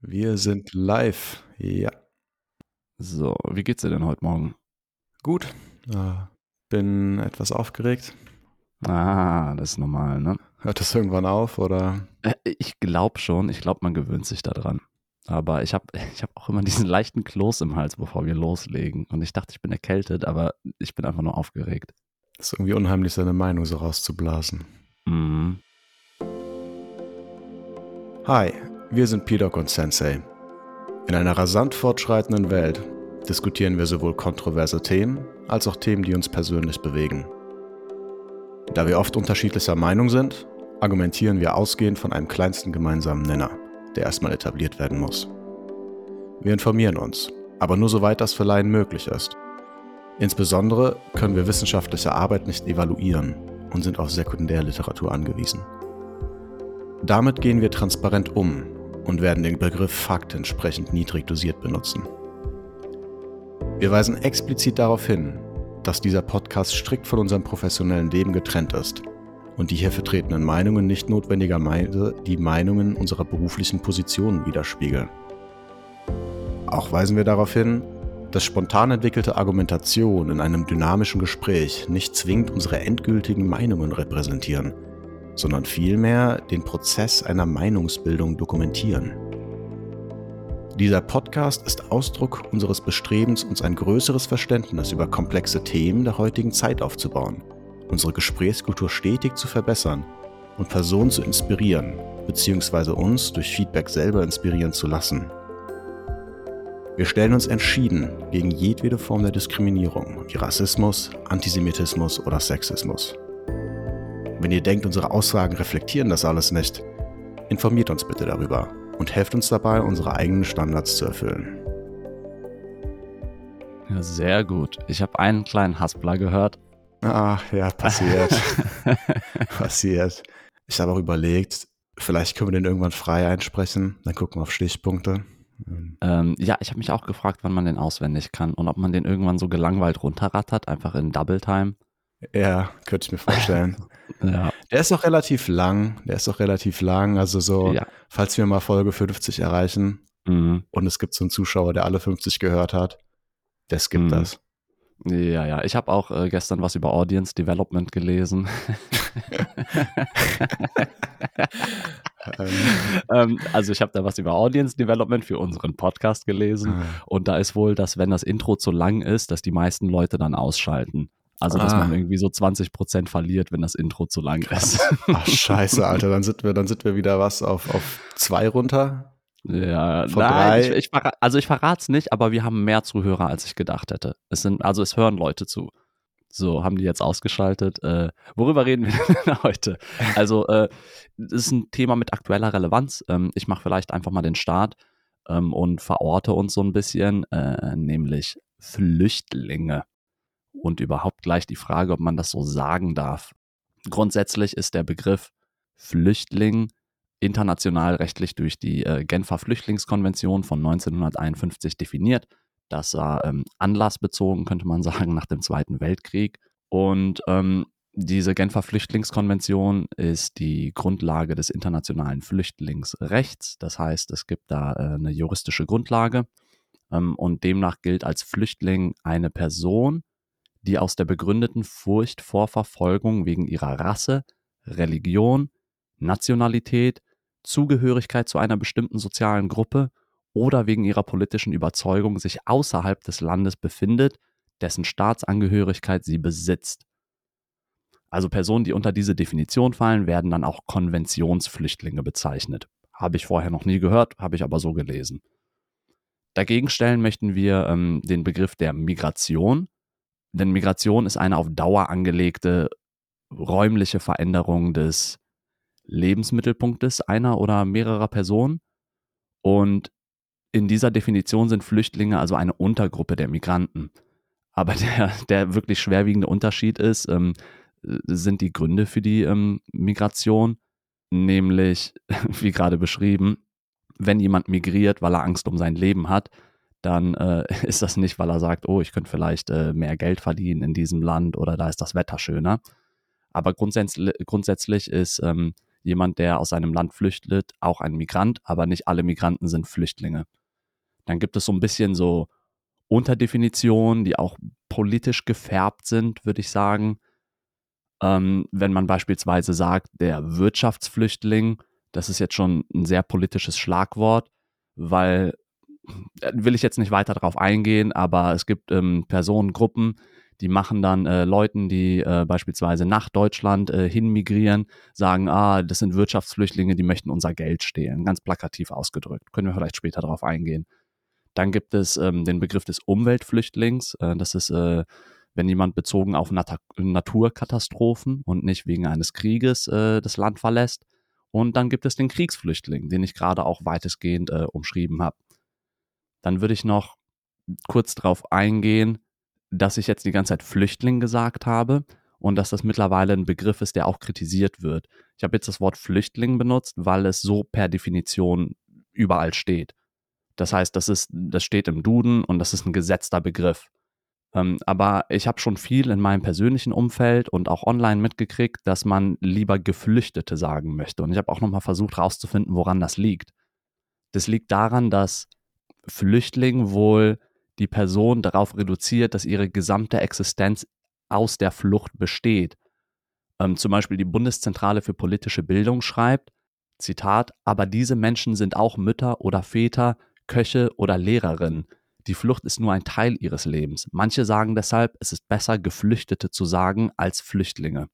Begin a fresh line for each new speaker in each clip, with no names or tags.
Wir sind live. Ja.
So, wie geht's dir denn heute Morgen?
Gut. Äh, bin etwas aufgeregt.
Ah, das ist normal, ne?
Hört das irgendwann auf oder?
Äh, ich glaube schon. Ich glaube, man gewöhnt sich daran. Aber ich habe ich hab auch immer diesen leichten Kloß im Hals, bevor wir loslegen. Und ich dachte, ich bin erkältet, aber ich bin einfach nur aufgeregt.
ist irgendwie unheimlich, seine Meinung so rauszublasen.
Mhm.
Hi, wir sind P-Doc und Sensei. In einer rasant fortschreitenden Welt diskutieren wir sowohl kontroverse Themen als auch Themen, die uns persönlich bewegen. Da wir oft unterschiedlicher Meinung sind, argumentieren wir ausgehend von einem kleinsten gemeinsamen Nenner, der erstmal etabliert werden muss. Wir informieren uns, aber nur soweit das für Laien möglich ist. Insbesondere können wir wissenschaftliche Arbeit nicht evaluieren und sind auf Sekundärliteratur angewiesen. Damit gehen wir transparent um und werden den Begriff Fakt entsprechend niedrig dosiert benutzen. Wir weisen explizit darauf hin, dass dieser Podcast strikt von unserem professionellen Leben getrennt ist und die hier vertretenen Meinungen nicht notwendigerweise die Meinungen unserer beruflichen Positionen widerspiegeln. Auch weisen wir darauf hin, dass spontan entwickelte Argumentation in einem dynamischen Gespräch nicht zwingend unsere endgültigen Meinungen repräsentieren – sondern vielmehr den Prozess einer Meinungsbildung dokumentieren. Dieser Podcast ist Ausdruck unseres Bestrebens, uns ein größeres Verständnis über komplexe Themen der heutigen Zeit aufzubauen, unsere Gesprächskultur stetig zu verbessern und Personen zu inspirieren, bzw. uns durch Feedback selber inspirieren zu lassen. Wir stellen uns entschieden gegen jedwede Form der Diskriminierung, wie Rassismus, Antisemitismus oder Sexismus. Wenn ihr denkt, unsere Aussagen reflektieren das alles nicht, informiert uns bitte darüber und helft uns dabei, unsere eigenen Standards zu erfüllen.
Ja, sehr gut. Ich habe einen kleinen Haspler gehört.
Ach ja, passiert. passiert. Ich habe auch überlegt, vielleicht können wir den irgendwann frei einsprechen. Dann gucken wir auf Stichpunkte.
Ähm, ja, ich habe mich auch gefragt, wann man den auswendig kann und ob man den irgendwann so gelangweilt runterrattert, einfach in Double Time.
Ja, könnte ich mir vorstellen.
ja.
Der ist auch relativ lang. Der ist auch relativ lang. Also so, ja. falls wir mal Folge 50 erreichen mhm. und es gibt so einen Zuschauer, der alle 50 gehört hat, der skippt mhm. das.
Ja, ja. Ich habe auch äh, gestern was über Audience Development gelesen. ähm, also ich habe da was über Audience Development für unseren Podcast gelesen ah. und da ist wohl, dass wenn das Intro zu lang ist, dass die meisten Leute dann ausschalten. Also, dass ah. man irgendwie so 20 Prozent verliert, wenn das Intro zu lang ist.
Ach, scheiße, Alter. Dann sind wir, dann sind wir wieder was auf, auf zwei runter.
Ja, Von nein, drei. Ich, ich, also ich verrate es nicht, aber wir haben mehr Zuhörer, als ich gedacht hätte. Es sind, also es hören Leute zu. So, haben die jetzt ausgeschaltet. Äh, worüber reden wir denn heute? Also, äh, das ist ein Thema mit aktueller Relevanz. Ähm, ich mache vielleicht einfach mal den Start ähm, und verorte uns so ein bisschen, äh, nämlich Flüchtlinge und überhaupt gleich die Frage, ob man das so sagen darf. Grundsätzlich ist der Begriff Flüchtling international rechtlich durch die äh, Genfer Flüchtlingskonvention von 1951 definiert. Das war ähm, anlassbezogen, könnte man sagen, nach dem Zweiten Weltkrieg. Und ähm, diese Genfer Flüchtlingskonvention ist die Grundlage des internationalen Flüchtlingsrechts. Das heißt, es gibt da äh, eine juristische Grundlage. Ähm, und demnach gilt als Flüchtling eine Person, die aus der begründeten Furcht vor Verfolgung wegen ihrer Rasse, Religion, Nationalität, Zugehörigkeit zu einer bestimmten sozialen Gruppe oder wegen ihrer politischen Überzeugung sich außerhalb des Landes befindet, dessen Staatsangehörigkeit sie besitzt. Also Personen, die unter diese Definition fallen, werden dann auch Konventionsflüchtlinge bezeichnet. Habe ich vorher noch nie gehört, habe ich aber so gelesen. Dagegen stellen möchten wir ähm, den Begriff der Migration, denn Migration ist eine auf Dauer angelegte räumliche Veränderung des Lebensmittelpunktes einer oder mehrerer Personen. Und in dieser Definition sind Flüchtlinge also eine Untergruppe der Migranten. Aber der, der wirklich schwerwiegende Unterschied ist, ähm, sind die Gründe für die ähm, Migration, nämlich, wie gerade beschrieben, wenn jemand migriert, weil er Angst um sein Leben hat, dann äh, ist das nicht, weil er sagt, oh, ich könnte vielleicht äh, mehr Geld verdienen in diesem Land oder da ist das Wetter schöner. Aber grundsätzlich, grundsätzlich ist ähm, jemand, der aus seinem Land flüchtet, auch ein Migrant, aber nicht alle Migranten sind Flüchtlinge. Dann gibt es so ein bisschen so Unterdefinitionen, die auch politisch gefärbt sind, würde ich sagen. Ähm, wenn man beispielsweise sagt, der Wirtschaftsflüchtling, das ist jetzt schon ein sehr politisches Schlagwort, weil will ich jetzt nicht weiter darauf eingehen, aber es gibt ähm, Personengruppen, die machen dann äh, Leuten, die äh, beispielsweise nach Deutschland äh, hinmigrieren, sagen, ah, das sind Wirtschaftsflüchtlinge, die möchten unser Geld stehlen. Ganz plakativ ausgedrückt. Können wir vielleicht später darauf eingehen. Dann gibt es ähm, den Begriff des Umweltflüchtlings. Äh, das ist, äh, wenn jemand bezogen auf Nat Naturkatastrophen und nicht wegen eines Krieges äh, das Land verlässt. Und dann gibt es den Kriegsflüchtling, den ich gerade auch weitestgehend äh, umschrieben habe. Dann würde ich noch kurz darauf eingehen, dass ich jetzt die ganze Zeit Flüchtling gesagt habe und dass das mittlerweile ein Begriff ist, der auch kritisiert wird. Ich habe jetzt das Wort Flüchtling benutzt, weil es so per Definition überall steht. Das heißt, das, ist, das steht im Duden und das ist ein gesetzter Begriff. Ähm, aber ich habe schon viel in meinem persönlichen Umfeld und auch online mitgekriegt, dass man lieber Geflüchtete sagen möchte. Und ich habe auch nochmal versucht herauszufinden, woran das liegt. Das liegt daran, dass Flüchtling wohl die Person darauf reduziert, dass ihre gesamte Existenz aus der Flucht besteht. Ähm, zum Beispiel die Bundeszentrale für politische Bildung schreibt, Zitat, aber diese Menschen sind auch Mütter oder Väter, Köche oder Lehrerinnen. Die Flucht ist nur ein Teil ihres Lebens. Manche sagen deshalb, es ist besser, Geflüchtete zu sagen als Flüchtlinge.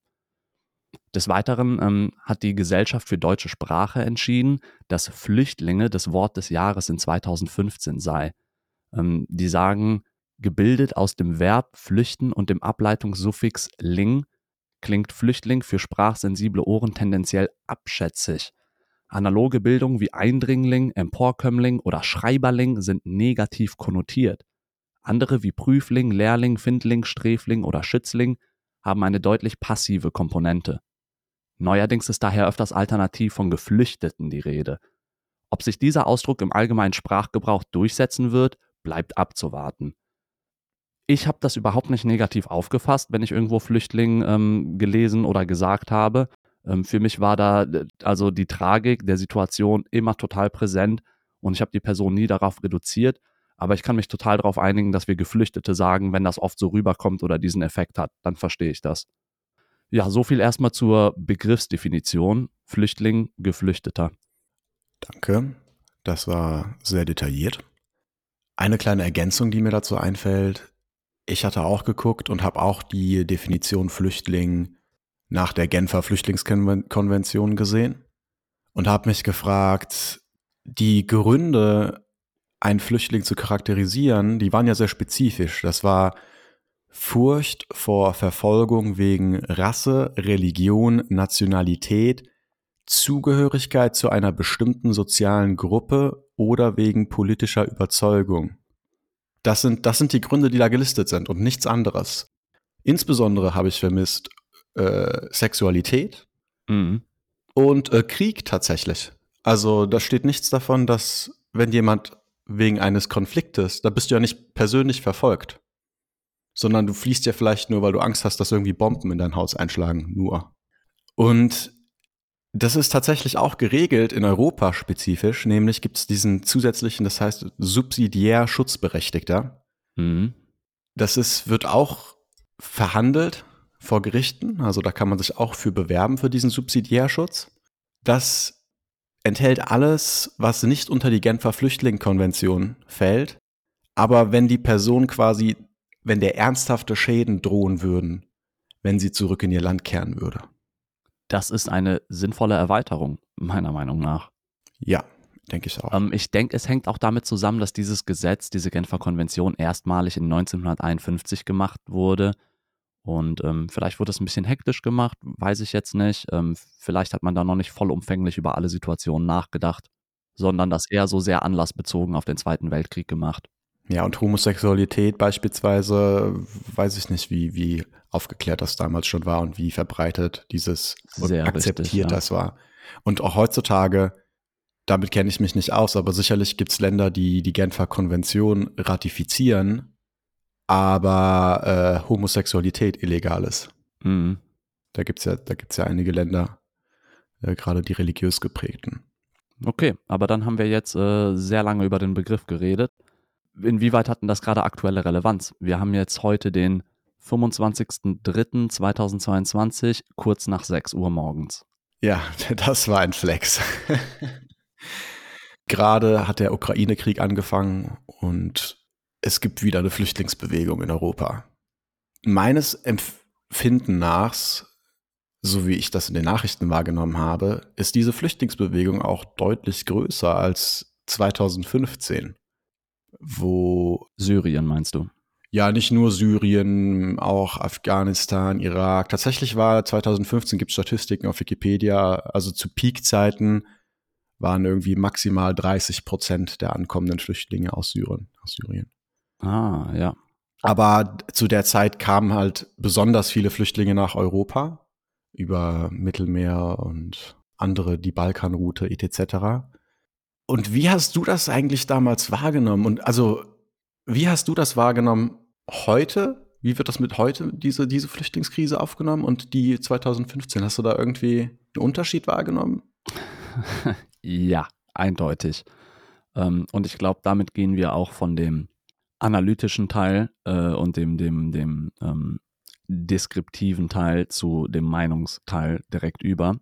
Des Weiteren ähm, hat die Gesellschaft für deutsche Sprache entschieden, dass Flüchtlinge das Wort des Jahres in 2015 sei. Ähm, die sagen, gebildet aus dem Verb flüchten und dem Ableitungssuffix ling klingt Flüchtling für sprachsensible Ohren tendenziell abschätzig. Analoge Bildungen wie Eindringling, Emporkömmling oder Schreiberling sind negativ konnotiert. Andere wie Prüfling, Lehrling, Findling, Sträfling oder Schützling haben eine deutlich passive Komponente. Neuerdings ist daher öfters alternativ von Geflüchteten die Rede. Ob sich dieser Ausdruck im allgemeinen Sprachgebrauch durchsetzen wird, bleibt abzuwarten. Ich habe das überhaupt nicht negativ aufgefasst, wenn ich irgendwo Flüchtling ähm, gelesen oder gesagt habe. Ähm, für mich war da also die Tragik der Situation immer total präsent und ich habe die Person nie darauf reduziert. Aber ich kann mich total darauf einigen, dass wir Geflüchtete sagen, wenn das oft so rüberkommt oder diesen Effekt hat, dann verstehe ich das. Ja, so viel erstmal zur Begriffsdefinition. Flüchtling, Geflüchteter.
Danke. Das war sehr detailliert. Eine kleine Ergänzung, die mir dazu einfällt. Ich hatte auch geguckt und habe auch die Definition Flüchtling nach der Genfer Flüchtlingskonvention gesehen und habe mich gefragt, die Gründe, einen Flüchtling zu charakterisieren, die waren ja sehr spezifisch. Das war Furcht vor Verfolgung wegen Rasse, Religion, Nationalität, Zugehörigkeit zu einer bestimmten sozialen Gruppe oder wegen politischer Überzeugung. Das sind, das sind die Gründe, die da gelistet sind und nichts anderes. Insbesondere habe ich vermisst äh, Sexualität mhm. und äh, Krieg tatsächlich. Also da steht nichts davon, dass wenn jemand wegen eines Konfliktes, da bist du ja nicht persönlich verfolgt, sondern du fliehst ja vielleicht nur, weil du Angst hast, dass irgendwie Bomben in dein Haus einschlagen, nur. Und das ist tatsächlich auch geregelt in Europa spezifisch, nämlich gibt es diesen zusätzlichen, das heißt subsidiär Schutzberechtigter. Mhm. Das ist, wird auch verhandelt vor Gerichten, also da kann man sich auch für bewerben für diesen Subsidiärschutz. Das enthält alles, was nicht unter die Genfer Flüchtlingskonvention fällt, aber wenn die Person quasi, wenn der ernsthafte Schäden drohen würden, wenn sie zurück in ihr Land kehren würde
das ist eine sinnvolle Erweiterung, meiner Meinung nach.
Ja, denke ich auch.
Ähm, ich denke, es hängt auch damit zusammen, dass dieses Gesetz, diese Genfer Konvention erstmalig in 1951 gemacht wurde. Und ähm, vielleicht wurde es ein bisschen hektisch gemacht, weiß ich jetzt nicht. Ähm, vielleicht hat man da noch nicht vollumfänglich über alle Situationen nachgedacht, sondern das eher so sehr anlassbezogen auf den Zweiten Weltkrieg gemacht.
Ja, und Homosexualität beispielsweise, weiß ich nicht, wie, wie aufgeklärt das damals schon war und wie verbreitet dieses Sehr akzeptiert richtig, ja. das war. Und auch heutzutage, damit kenne ich mich nicht aus, aber sicherlich gibt es Länder, die die Genfer Konvention ratifizieren, aber äh, Homosexualität illegal ist. Mhm. Da gibt es ja, da gibt's ja einige Länder, äh, gerade die religiös geprägten.
Okay, aber dann haben wir jetzt äh, sehr lange über den Begriff geredet. Inwieweit hatten das gerade aktuelle Relevanz? Wir haben jetzt heute den 25.03.2022, kurz nach 6 Uhr morgens.
Ja, das war ein Flex. gerade hat der Ukraine-Krieg angefangen und es gibt wieder eine Flüchtlingsbewegung in Europa. Meines Empfinden nach so wie ich das in den Nachrichten wahrgenommen habe, ist diese Flüchtlingsbewegung auch deutlich größer als 2015,
wo Syrien meinst du?
Ja, nicht nur Syrien, auch Afghanistan, Irak. Tatsächlich war 2015 gibt es Statistiken auf Wikipedia, also zu Peakzeiten waren irgendwie maximal 30 Prozent der ankommenden Flüchtlinge aus Syrien. Aus Syrien.
Ah, ja.
Aber zu der Zeit kamen halt besonders viele Flüchtlinge nach Europa über Mittelmeer und andere, die Balkanroute etc. Und wie hast du das eigentlich damals wahrgenommen? Und also, wie hast du das wahrgenommen heute? Wie wird das mit heute, diese, diese Flüchtlingskrise aufgenommen und die 2015? Hast du da irgendwie einen Unterschied wahrgenommen?
ja, eindeutig. Ähm, und ich glaube, damit gehen wir auch von dem analytischen Teil äh, und dem, dem, dem ähm, deskriptiven Teil zu dem Meinungsteil direkt über.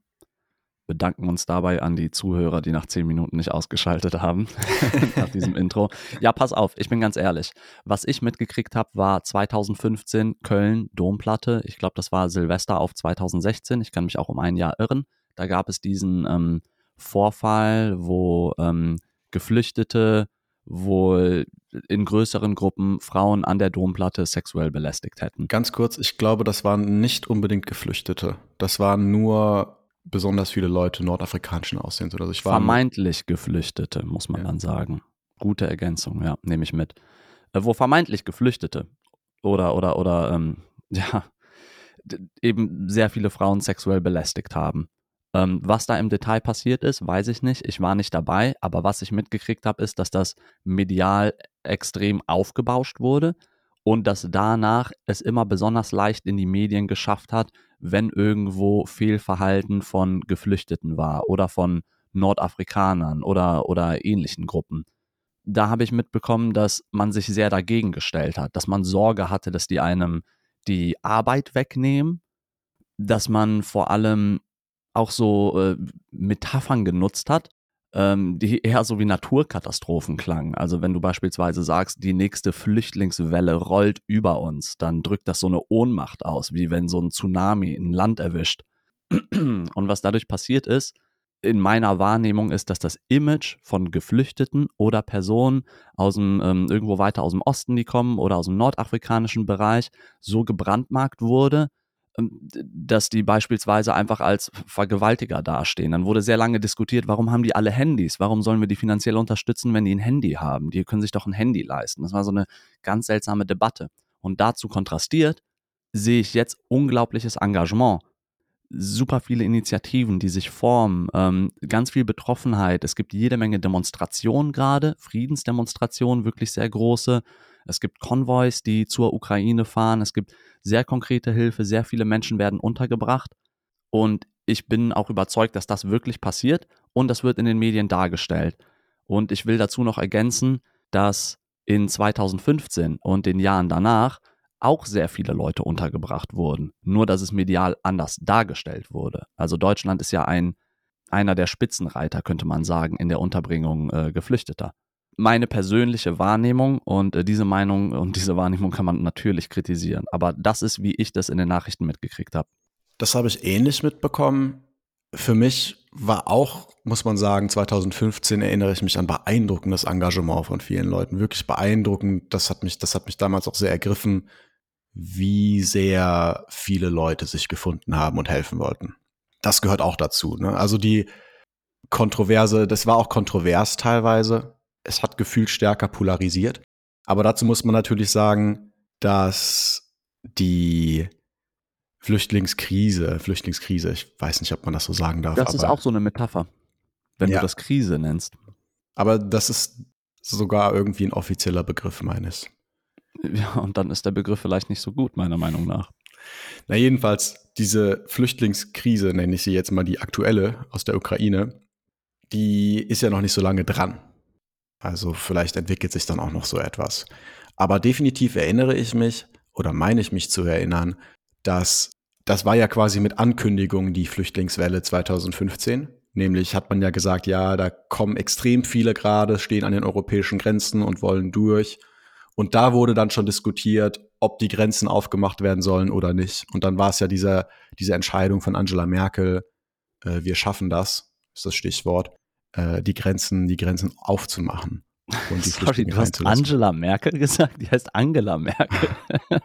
Bedanken uns dabei an die Zuhörer, die nach zehn Minuten nicht ausgeschaltet haben, nach diesem Intro. Ja, pass auf, ich bin ganz ehrlich. Was ich mitgekriegt habe, war 2015 Köln Domplatte. Ich glaube, das war Silvester auf 2016. Ich kann mich auch um ein Jahr irren. Da gab es diesen ähm, Vorfall, wo ähm, Geflüchtete wohl in größeren Gruppen Frauen an der Domplatte sexuell belästigt hätten.
Ganz kurz, ich glaube, das waren nicht unbedingt Geflüchtete. Das waren nur besonders viele Leute nordafrikanischen Aussehens oder so. Ich
war vermeintlich Geflüchtete, muss man ja. dann sagen. Gute Ergänzung, ja, nehme ich mit. Äh, wo vermeintlich Geflüchtete oder, oder, oder, ähm, ja, eben sehr viele Frauen sexuell belästigt haben. Ähm, was da im Detail passiert ist, weiß ich nicht. Ich war nicht dabei, aber was ich mitgekriegt habe, ist, dass das medial extrem aufgebauscht wurde und dass danach es immer besonders leicht in die Medien geschafft hat, wenn irgendwo Fehlverhalten von Geflüchteten war oder von Nordafrikanern oder, oder ähnlichen Gruppen. Da habe ich mitbekommen, dass man sich sehr dagegen gestellt hat, dass man Sorge hatte, dass die einem die Arbeit wegnehmen, dass man vor allem auch so äh, Metaphern genutzt hat, ähm, die eher so wie Naturkatastrophen klangen. Also wenn du beispielsweise sagst, die nächste Flüchtlingswelle rollt über uns, dann drückt das so eine Ohnmacht aus, wie wenn so ein Tsunami ein Land erwischt. Und was dadurch passiert ist, in meiner Wahrnehmung ist, dass das Image von Geflüchteten oder Personen aus dem, ähm, irgendwo weiter aus dem Osten, die kommen oder aus dem nordafrikanischen Bereich, so gebrandmarkt wurde, dass die beispielsweise einfach als Vergewaltiger dastehen. Dann wurde sehr lange diskutiert, warum haben die alle Handys? Warum sollen wir die finanziell unterstützen, wenn die ein Handy haben? Die können sich doch ein Handy leisten. Das war so eine ganz seltsame Debatte. Und dazu kontrastiert sehe ich jetzt unglaubliches Engagement. Super viele Initiativen, die sich formen, ähm, ganz viel Betroffenheit. Es gibt jede Menge Demonstrationen gerade, Friedensdemonstrationen, wirklich sehr große. Es gibt Konvois, die zur Ukraine fahren. Es gibt sehr konkrete Hilfe. Sehr viele Menschen werden untergebracht. Und ich bin auch überzeugt, dass das wirklich passiert und das wird in den Medien dargestellt. Und ich will dazu noch ergänzen, dass in 2015 und den Jahren danach auch sehr viele Leute untergebracht wurden. Nur dass es medial anders dargestellt wurde. Also Deutschland ist ja ein einer der Spitzenreiter, könnte man sagen, in der Unterbringung äh, Geflüchteter meine persönliche Wahrnehmung und äh, diese Meinung und diese Wahrnehmung kann man natürlich kritisieren. Aber das ist, wie ich das in den Nachrichten mitgekriegt habe.
Das habe ich ähnlich mitbekommen. Für mich war auch, muss man sagen, 2015 erinnere ich mich an beeindruckendes Engagement von vielen Leuten. Wirklich beeindruckend. Das hat mich, das hat mich damals auch sehr ergriffen, wie sehr viele Leute sich gefunden haben und helfen wollten. Das gehört auch dazu. Ne? Also die Kontroverse, das war auch kontrovers teilweise es hat gefühlt stärker polarisiert. Aber dazu muss man natürlich sagen, dass die Flüchtlingskrise, Flüchtlingskrise, ich weiß nicht, ob man das so sagen darf.
Das ist auch so eine Metapher, wenn ja. du das Krise nennst.
Aber das ist sogar irgendwie ein offizieller Begriff meines.
Ja, und dann ist der Begriff vielleicht nicht so gut, meiner Meinung nach.
Na, jedenfalls, diese Flüchtlingskrise, nenne ich sie jetzt mal die aktuelle aus der Ukraine, die ist ja noch nicht so lange dran. Also vielleicht entwickelt sich dann auch noch so etwas. Aber definitiv erinnere ich mich oder meine ich mich zu erinnern, dass das war ja quasi mit Ankündigung die Flüchtlingswelle 2015. Nämlich hat man ja gesagt, ja, da kommen extrem viele gerade, stehen an den europäischen Grenzen und wollen durch. Und da wurde dann schon diskutiert, ob die Grenzen aufgemacht werden sollen oder nicht. Und dann war es ja diese, diese Entscheidung von Angela Merkel, äh, wir schaffen das, ist das Stichwort, äh, die Grenzen, die Grenzen aufzumachen.
Und die Sorry, du hast Angela Merkel gesagt? Die heißt Angela Merkel.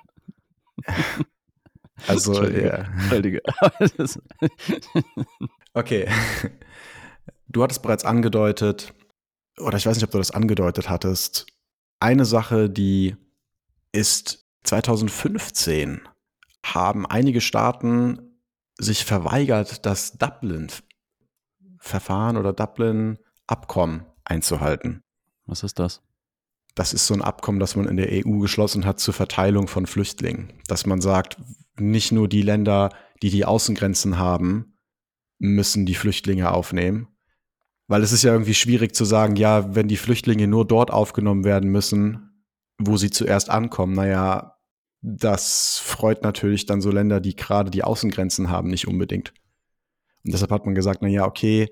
Also, Entschuldige. ja. okay. Du hattest bereits angedeutet, oder ich weiß nicht, ob du das angedeutet hattest, eine Sache, die ist 2015 haben einige Staaten sich verweigert, das Dublin-Verfahren oder Dublin-Abkommen einzuhalten.
Was ist das?
Das ist so ein Abkommen, das man in der EU geschlossen hat zur Verteilung von Flüchtlingen. Dass man sagt, nicht nur die Länder, die die Außengrenzen haben, müssen die Flüchtlinge aufnehmen. Weil es ist ja irgendwie schwierig zu sagen, ja, wenn die Flüchtlinge nur dort aufgenommen werden müssen, wo sie zuerst ankommen, naja, das freut natürlich dann so Länder, die gerade die Außengrenzen haben, nicht unbedingt. Und deshalb hat man gesagt, naja, okay,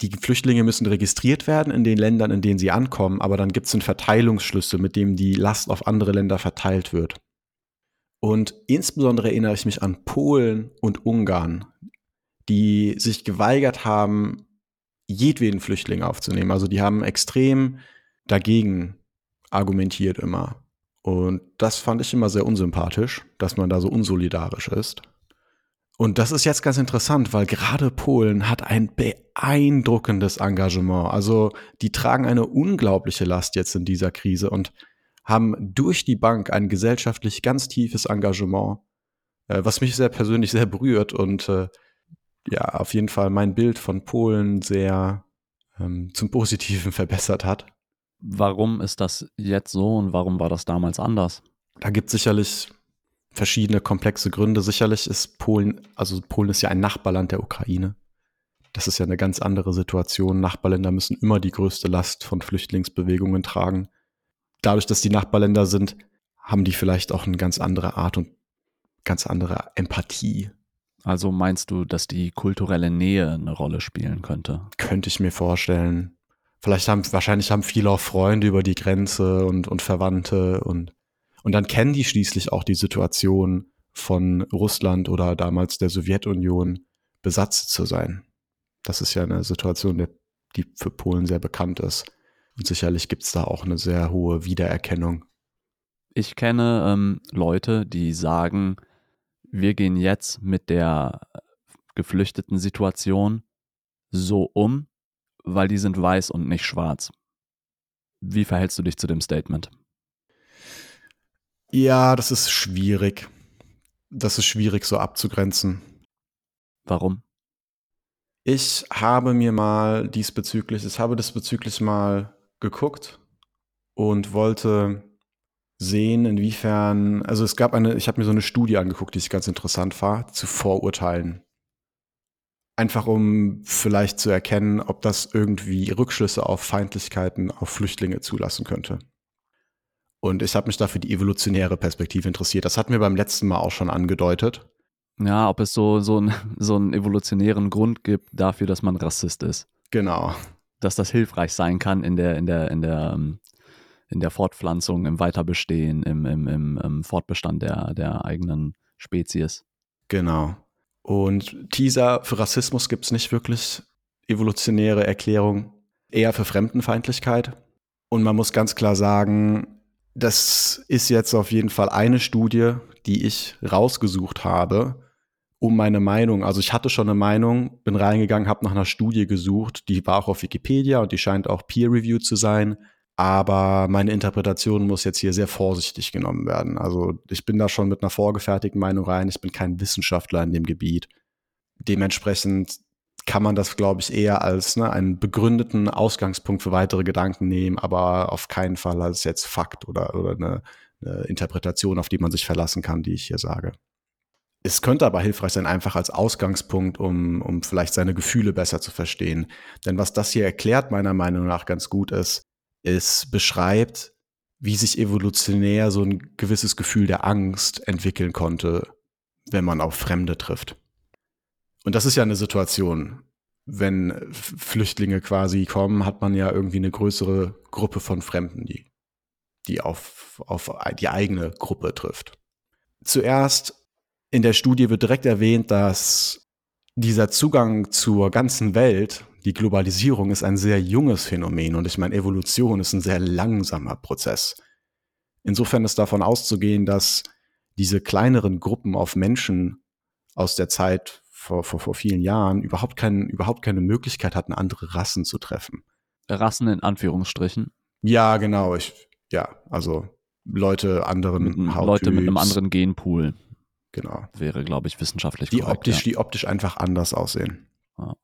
die Flüchtlinge müssen registriert werden in den Ländern, in denen sie ankommen, aber dann gibt es einen Verteilungsschlüssel, mit dem die Last auf andere Länder verteilt wird. Und insbesondere erinnere ich mich an Polen und Ungarn, die sich geweigert haben, jedweden Flüchtling aufzunehmen. Also die haben extrem dagegen argumentiert immer. Und das fand ich immer sehr unsympathisch, dass man da so unsolidarisch ist. Und das ist jetzt ganz interessant, weil gerade Polen hat ein beeindruckendes Engagement. Also die tragen eine unglaubliche Last jetzt in dieser Krise und haben durch die Bank ein gesellschaftlich ganz tiefes Engagement, äh, was mich sehr persönlich sehr berührt und äh, ja, auf jeden Fall mein Bild von Polen sehr ähm, zum Positiven verbessert hat.
Warum ist das jetzt so und warum war das damals anders?
Da gibt es sicherlich verschiedene komplexe Gründe. Sicherlich ist Polen, also Polen ist ja ein Nachbarland der Ukraine. Das ist ja eine ganz andere Situation. Nachbarländer müssen immer die größte Last von Flüchtlingsbewegungen tragen dadurch, dass die Nachbarländer sind, haben die vielleicht auch eine ganz andere Art und ganz andere Empathie.
Also meinst du, dass die kulturelle Nähe eine Rolle spielen könnte?
Könnte ich mir vorstellen. Vielleicht haben, wahrscheinlich haben viele auch Freunde über die Grenze und, und Verwandte und, und dann kennen die schließlich auch die Situation von Russland oder damals der Sowjetunion besatzt zu sein. Das ist ja eine Situation, die für Polen sehr bekannt ist. Und sicherlich gibt es da auch eine sehr hohe Wiedererkennung.
Ich kenne ähm, Leute, die sagen, wir gehen jetzt mit der geflüchteten Situation so um, weil die sind weiß und nicht schwarz. Wie verhältst du dich zu dem Statement?
Ja, das ist schwierig. Das ist schwierig so abzugrenzen.
Warum?
Ich habe mir mal diesbezüglich, ich habe diesbezüglich mal geguckt und wollte sehen, inwiefern, also es gab eine, ich habe mir so eine Studie angeguckt, die ich ganz interessant war, zu Vorurteilen. Einfach um vielleicht zu erkennen, ob das irgendwie Rückschlüsse auf Feindlichkeiten auf Flüchtlinge zulassen könnte. Und ich habe mich dafür die evolutionäre Perspektive interessiert. Das hatten wir beim letzten Mal auch schon angedeutet.
Ja, ob es so, so, ein, so einen evolutionären Grund gibt dafür, dass man Rassist ist.
Genau
dass das hilfreich sein kann in der, in der, in der, ähm, in der Fortpflanzung, im Weiterbestehen, im, im, im, im Fortbestand der, der eigenen Spezies.
Genau. Und Teaser für Rassismus gibt es nicht wirklich evolutionäre Erklärung, eher für Fremdenfeindlichkeit. Und man muss ganz klar sagen, das ist jetzt auf jeden Fall eine Studie, die ich rausgesucht habe, um meine Meinung. Also ich hatte schon eine Meinung, bin reingegangen, habe nach einer Studie gesucht, die war auch auf Wikipedia und die scheint auch peer-reviewed zu sein. Aber meine Interpretation muss jetzt hier sehr vorsichtig genommen werden. Also ich bin da schon mit einer vorgefertigten Meinung rein. Ich bin kein Wissenschaftler in dem Gebiet. Dementsprechend kann man das, glaube ich, eher als ne, einen begründeten Ausgangspunkt für weitere Gedanken nehmen, aber auf keinen Fall als jetzt Fakt oder, oder eine, eine Interpretation, auf die man sich verlassen kann, die ich hier sage. Es könnte aber hilfreich sein, einfach als Ausgangspunkt, um, um vielleicht seine Gefühle besser zu verstehen. Denn was das hier erklärt, meiner Meinung nach ganz gut ist, es beschreibt, wie sich evolutionär so ein gewisses Gefühl der Angst entwickeln konnte, wenn man auf Fremde trifft. Und das ist ja eine Situation, wenn Flüchtlinge quasi kommen, hat man ja irgendwie eine größere Gruppe von Fremden, die, die auf, auf die eigene Gruppe trifft. Zuerst in der Studie wird direkt erwähnt, dass dieser Zugang zur ganzen Welt, die Globalisierung ist ein sehr junges Phänomen und ich meine, Evolution ist ein sehr langsamer Prozess. Insofern ist davon auszugehen, dass diese kleineren Gruppen auf Menschen aus der Zeit vor, vor, vor vielen Jahren überhaupt, kein, überhaupt keine Möglichkeit hatten, andere Rassen zu treffen.
Rassen in Anführungsstrichen.
Ja, genau. Ich, ja, also Leute anderen mit,
Leute mit einem anderen Genpool.
Genau.
Wäre, glaube ich, wissenschaftlich
die korrekt, optisch, ja. Die optisch einfach anders aussehen. Ja.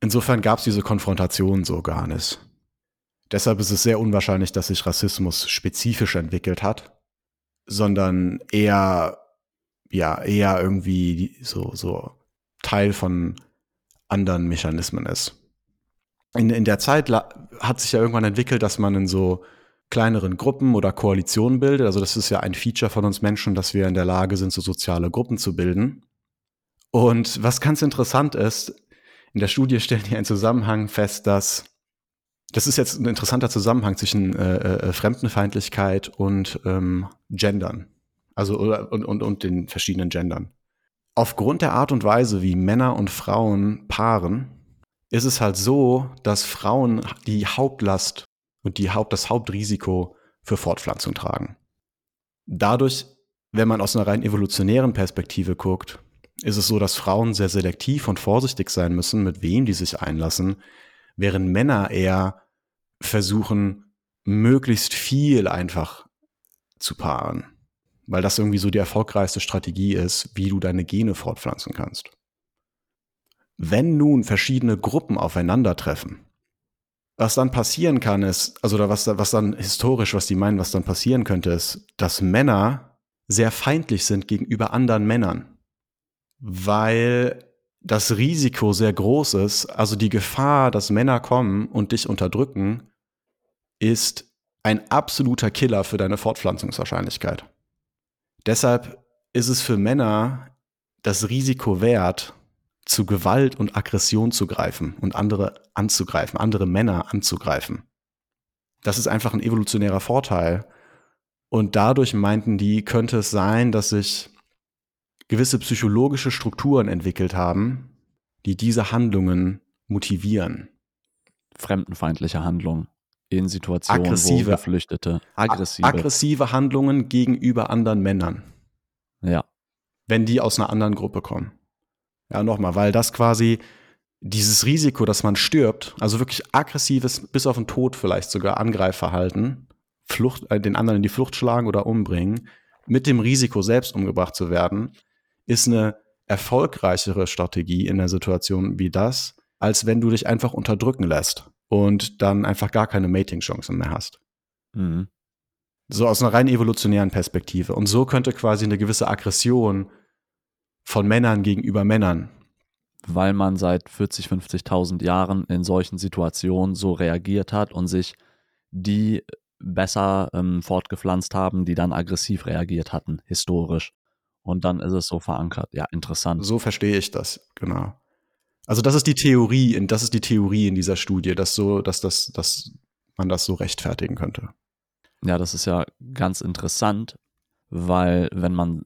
Insofern gab es diese Konfrontation so gar nicht. Deshalb ist es sehr unwahrscheinlich, dass sich Rassismus spezifisch entwickelt hat, sondern eher, ja, eher irgendwie so, so Teil von anderen Mechanismen ist. In, in der Zeit hat sich ja irgendwann entwickelt, dass man in so kleineren Gruppen oder Koalitionen bildet. Also das ist ja ein Feature von uns Menschen, dass wir in der Lage sind, so soziale Gruppen zu bilden. Und was ganz interessant ist, in der Studie stellen die einen Zusammenhang fest, dass das ist jetzt ein interessanter Zusammenhang zwischen äh, äh, Fremdenfeindlichkeit und ähm, Gendern. Also und, und, und den verschiedenen Gendern. Aufgrund der Art und Weise, wie Männer und Frauen paaren, ist es halt so, dass Frauen die Hauptlast und die Haupt, das Hauptrisiko für Fortpflanzung tragen. Dadurch, wenn man aus einer rein evolutionären Perspektive guckt, ist es so, dass Frauen sehr selektiv und vorsichtig sein müssen, mit wem die sich einlassen, während Männer eher versuchen, möglichst viel einfach zu paaren weil das irgendwie so die erfolgreichste Strategie ist, wie du deine Gene fortpflanzen kannst. Wenn nun verschiedene Gruppen aufeinandertreffen, was dann passieren kann, ist, also was, was dann historisch, was die meinen, was dann passieren könnte, ist, dass Männer sehr feindlich sind gegenüber anderen Männern, weil das Risiko sehr groß ist, also die Gefahr, dass Männer kommen und dich unterdrücken, ist ein absoluter Killer für deine Fortpflanzungswahrscheinlichkeit. Deshalb ist es für Männer das Risiko wert, zu Gewalt und Aggression zu greifen und andere anzugreifen, andere Männer anzugreifen. Das ist einfach ein evolutionärer Vorteil. Und dadurch meinten die, könnte es sein, dass sich gewisse psychologische Strukturen entwickelt haben, die diese Handlungen motivieren.
Fremdenfeindliche Handlungen in Situationen, aggressive, wo Geflüchtete,
aggressive. aggressive Handlungen gegenüber anderen Männern.
Ja.
Wenn die aus einer anderen Gruppe kommen. Ja, nochmal, weil das quasi dieses Risiko, dass man stirbt, also wirklich aggressives, bis auf den Tod vielleicht sogar Angreifverhalten, Flucht, äh, den anderen in die Flucht schlagen oder umbringen, mit dem Risiko selbst umgebracht zu werden, ist eine erfolgreichere Strategie in einer Situation wie das, als wenn du dich einfach unterdrücken lässt und dann einfach gar keine Mating-Chancen mehr hast. Mhm. So aus einer rein evolutionären Perspektive. Und so könnte quasi eine gewisse Aggression von Männern gegenüber Männern.
Weil man seit 40, 50.000 Jahren in solchen Situationen so reagiert hat und sich die besser ähm, fortgepflanzt haben, die dann aggressiv reagiert hatten, historisch. Und dann ist es so verankert. Ja, interessant.
So verstehe ich das, genau. Also das ist die Theorie, das ist die Theorie in dieser Studie, dass so, dass das, dass man das so rechtfertigen könnte.
Ja, das ist ja ganz interessant, weil wenn man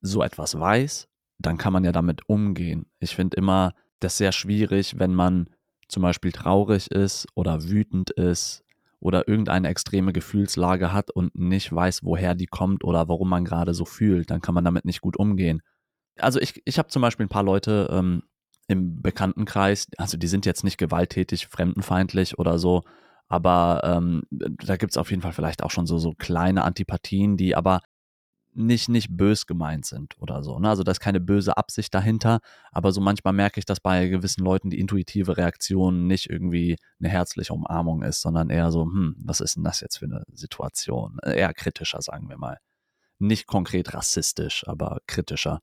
so etwas weiß, dann kann man ja damit umgehen. Ich finde immer das sehr schwierig, wenn man zum Beispiel traurig ist oder wütend ist oder irgendeine extreme Gefühlslage hat und nicht weiß, woher die kommt oder warum man gerade so fühlt, dann kann man damit nicht gut umgehen. Also ich, ich habe zum Beispiel ein paar Leute, ähm, im Bekanntenkreis, also die sind jetzt nicht gewalttätig, fremdenfeindlich oder so, aber ähm, da gibt es auf jeden Fall vielleicht auch schon so, so kleine Antipathien, die aber nicht, nicht bös gemeint sind oder so. Ne? Also da ist keine böse Absicht dahinter, aber so manchmal merke ich, dass bei gewissen Leuten die intuitive Reaktion nicht irgendwie eine herzliche Umarmung ist, sondern eher so, hm, was ist denn das jetzt für eine Situation? Eher kritischer, sagen wir mal. Nicht konkret rassistisch, aber kritischer.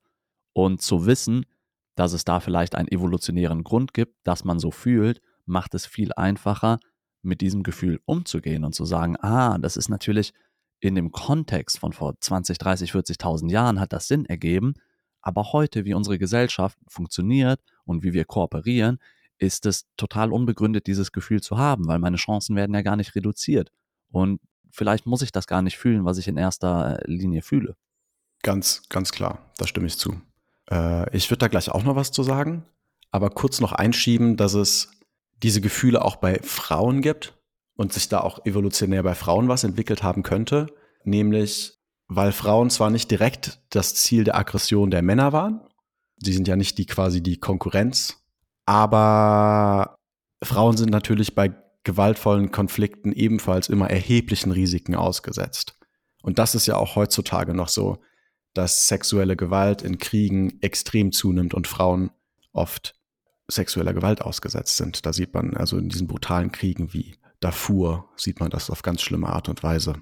Und zu wissen, dass es da vielleicht einen evolutionären Grund gibt, dass man so fühlt, macht es viel einfacher, mit diesem Gefühl umzugehen und zu sagen, ah, das ist natürlich in dem Kontext von vor 20, 30, 40.000 Jahren hat das Sinn ergeben, aber heute, wie unsere Gesellschaft funktioniert und wie wir kooperieren, ist es total unbegründet, dieses Gefühl zu haben, weil meine Chancen werden ja gar nicht reduziert. Und vielleicht muss ich das gar nicht fühlen, was ich in erster Linie fühle.
Ganz, ganz klar, da stimme ich zu. Äh, ich würde da gleich auch noch was zu sagen, aber kurz noch einschieben, dass es diese Gefühle auch bei Frauen gibt und sich da auch evolutionär bei Frauen was entwickelt haben könnte, nämlich weil Frauen zwar nicht direkt das Ziel der Aggression der Männer waren, sie sind ja nicht die quasi die Konkurrenz, aber Frauen sind natürlich bei gewaltvollen Konflikten ebenfalls immer erheblichen Risiken ausgesetzt. Und das ist ja auch heutzutage noch so, dass sexuelle Gewalt in Kriegen extrem zunimmt und Frauen oft sexueller Gewalt ausgesetzt sind. Da sieht man also in diesen brutalen Kriegen wie Darfur, sieht man das auf ganz schlimme Art und Weise.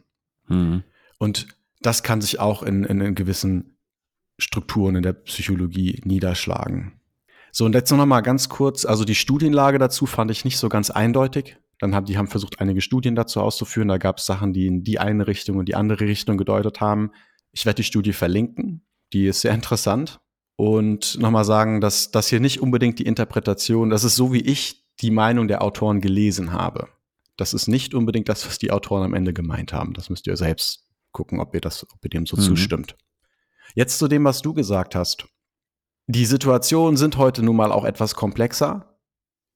Mhm. Und das kann sich auch in, in, in gewissen Strukturen in der Psychologie niederschlagen. So, und jetzt noch mal ganz kurz, also die Studienlage dazu fand ich nicht so ganz eindeutig. Dann haben die haben versucht, einige Studien dazu auszuführen. Da gab es Sachen, die in die eine Richtung und die andere Richtung gedeutet haben. Ich werde die Studie verlinken. Die ist sehr interessant. Und nochmal sagen, dass das hier nicht unbedingt die Interpretation, das ist so, wie ich die Meinung der Autoren gelesen habe. Das ist nicht unbedingt das, was die Autoren am Ende gemeint haben. Das müsst ihr selbst gucken, ob ihr das, ob ihr dem so mhm. zustimmt. Jetzt zu dem, was du gesagt hast. Die Situationen sind heute nun mal auch etwas komplexer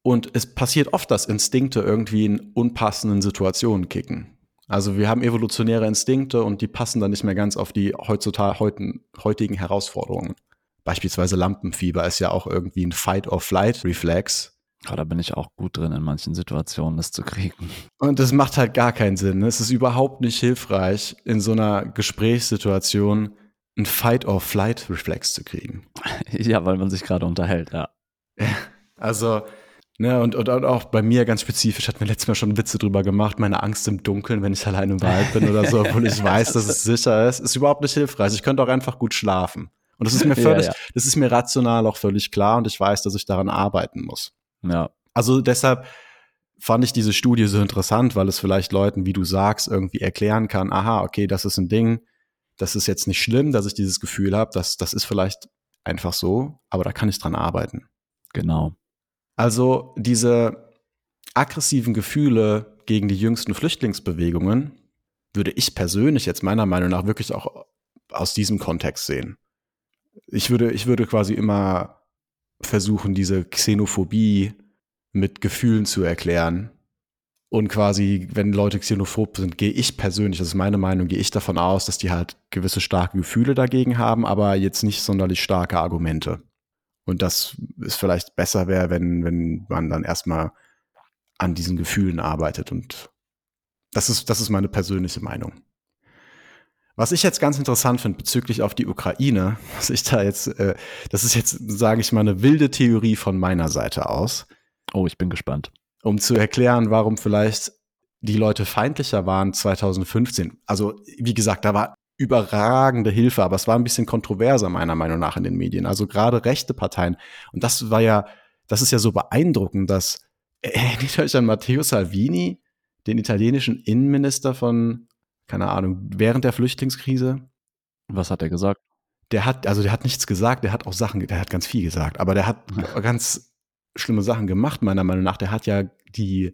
und es passiert oft, dass Instinkte irgendwie in unpassenden Situationen kicken. Also wir haben evolutionäre Instinkte und die passen dann nicht mehr ganz auf die heutzutage heutigen, heutigen Herausforderungen. Beispielsweise Lampenfieber ist ja auch irgendwie ein Fight-or-Flight-Reflex,
ja, da bin ich auch gut drin, in manchen Situationen das zu kriegen.
Und das macht halt gar keinen Sinn. Es ist überhaupt nicht hilfreich, in so einer Gesprächssituation einen Fight-or-Flight-Reflex zu kriegen.
Ja, weil man sich gerade unterhält, ja.
Also, ne, und, und, auch bei mir ganz spezifisch hat mir letztes Mal schon Witze drüber gemacht, meine Angst im Dunkeln, wenn ich allein im Wald bin oder so, obwohl ich weiß, dass es sicher ist, ist überhaupt nicht hilfreich. Ich könnte auch einfach gut schlafen. Und das ist mir völlig, ja, ja. das ist mir rational auch völlig klar und ich weiß, dass ich daran arbeiten muss.
Ja.
Also deshalb fand ich diese Studie so interessant, weil es vielleicht Leuten, wie du sagst, irgendwie erklären kann, aha, okay, das ist ein Ding, das ist jetzt nicht schlimm, dass ich dieses Gefühl habe, das, das ist vielleicht einfach so, aber da kann ich dran arbeiten.
Genau.
Also diese aggressiven Gefühle gegen die jüngsten Flüchtlingsbewegungen würde ich persönlich jetzt meiner Meinung nach wirklich auch aus diesem Kontext sehen. Ich würde, ich würde quasi immer versuchen, diese Xenophobie mit Gefühlen zu erklären. Und quasi, wenn Leute xenophob sind, gehe ich persönlich, das ist meine Meinung, gehe ich davon aus, dass die halt gewisse starke Gefühle dagegen haben, aber jetzt nicht sonderlich starke Argumente. Und das ist vielleicht besser wäre, wenn, wenn man dann erstmal an diesen Gefühlen arbeitet. Und das ist, das ist meine persönliche Meinung. Was ich jetzt ganz interessant finde bezüglich auf die Ukraine, was ich da jetzt, äh, das ist jetzt, sage ich mal, eine wilde Theorie von meiner Seite aus.
Oh, ich bin gespannt.
Um zu erklären, warum vielleicht die Leute feindlicher waren 2015. Also, wie gesagt, da war überragende Hilfe, aber es war ein bisschen kontroverser meiner Meinung nach in den Medien. Also gerade rechte Parteien. Und das war ja, das ist ja so beeindruckend, dass erinnert euch an Matteo Salvini, den italienischen Innenminister von keine Ahnung, während der Flüchtlingskrise.
Was hat er gesagt?
Der hat, also der hat nichts gesagt, der hat auch Sachen, der hat ganz viel gesagt, aber der hat ganz schlimme Sachen gemacht, meiner Meinung nach. Der hat ja die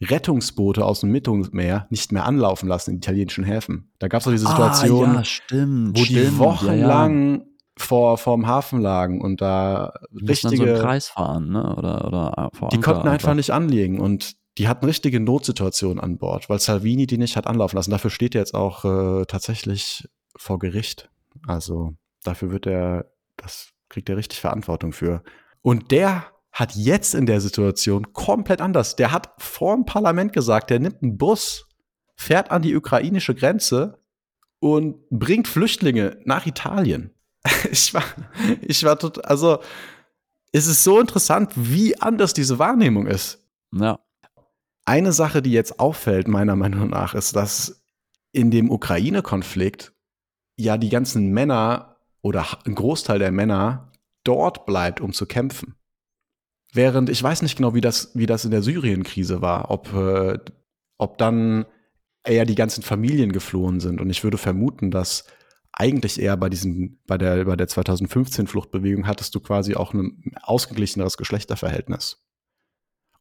Rettungsboote aus dem Mittelmeer nicht mehr anlaufen lassen in italienischen Häfen. Da gab es doch diese Situation,
ah, ja, stimmt,
wo
stimmt,
die wochenlang ja, ja. vor vorm Hafen lagen und da richtige
dann so Kreis fahren, ne? Oder oder
vor Die konnten einfach nicht anlegen und die hatten richtige Notsituationen an Bord, weil Salvini die nicht hat anlaufen lassen. Dafür steht er jetzt auch äh, tatsächlich vor Gericht. Also dafür wird er, das kriegt er richtig Verantwortung für. Und der hat jetzt in der Situation komplett anders. Der hat vor dem Parlament gesagt, der nimmt einen Bus, fährt an die ukrainische Grenze und bringt Flüchtlinge nach Italien. ich war, ich war total, also es ist so interessant, wie anders diese Wahrnehmung ist.
Ja.
Eine Sache, die jetzt auffällt, meiner Meinung nach, ist, dass in dem Ukraine-Konflikt ja die ganzen Männer oder ein Großteil der Männer dort bleibt, um zu kämpfen. Während ich weiß nicht genau, wie das, wie das in der Syrien-Krise war, ob, äh, ob dann eher die ganzen Familien geflohen sind. Und ich würde vermuten, dass eigentlich eher bei diesen, bei der, bei der 2015 Fluchtbewegung hattest du quasi auch ein ausgeglicheneres Geschlechterverhältnis.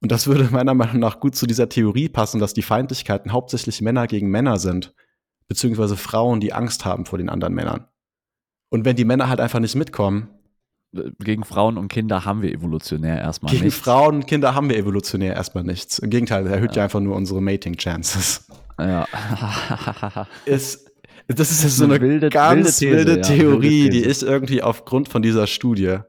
Und das würde meiner Meinung nach gut zu dieser Theorie passen, dass die Feindlichkeiten hauptsächlich Männer gegen Männer sind, beziehungsweise Frauen, die Angst haben vor den anderen Männern. Und wenn die Männer halt einfach nicht mitkommen,
gegen Frauen und Kinder haben wir evolutionär erstmal
gegen nichts. Gegen Frauen und Kinder haben wir evolutionär erstmal nichts. Im Gegenteil, erhöht ja, ja einfach nur unsere Mating-Chances.
Ja.
ist, das ist so eine wilde, ganz wilde, These, wilde Theorie, ja, wilde die ich irgendwie aufgrund von dieser Studie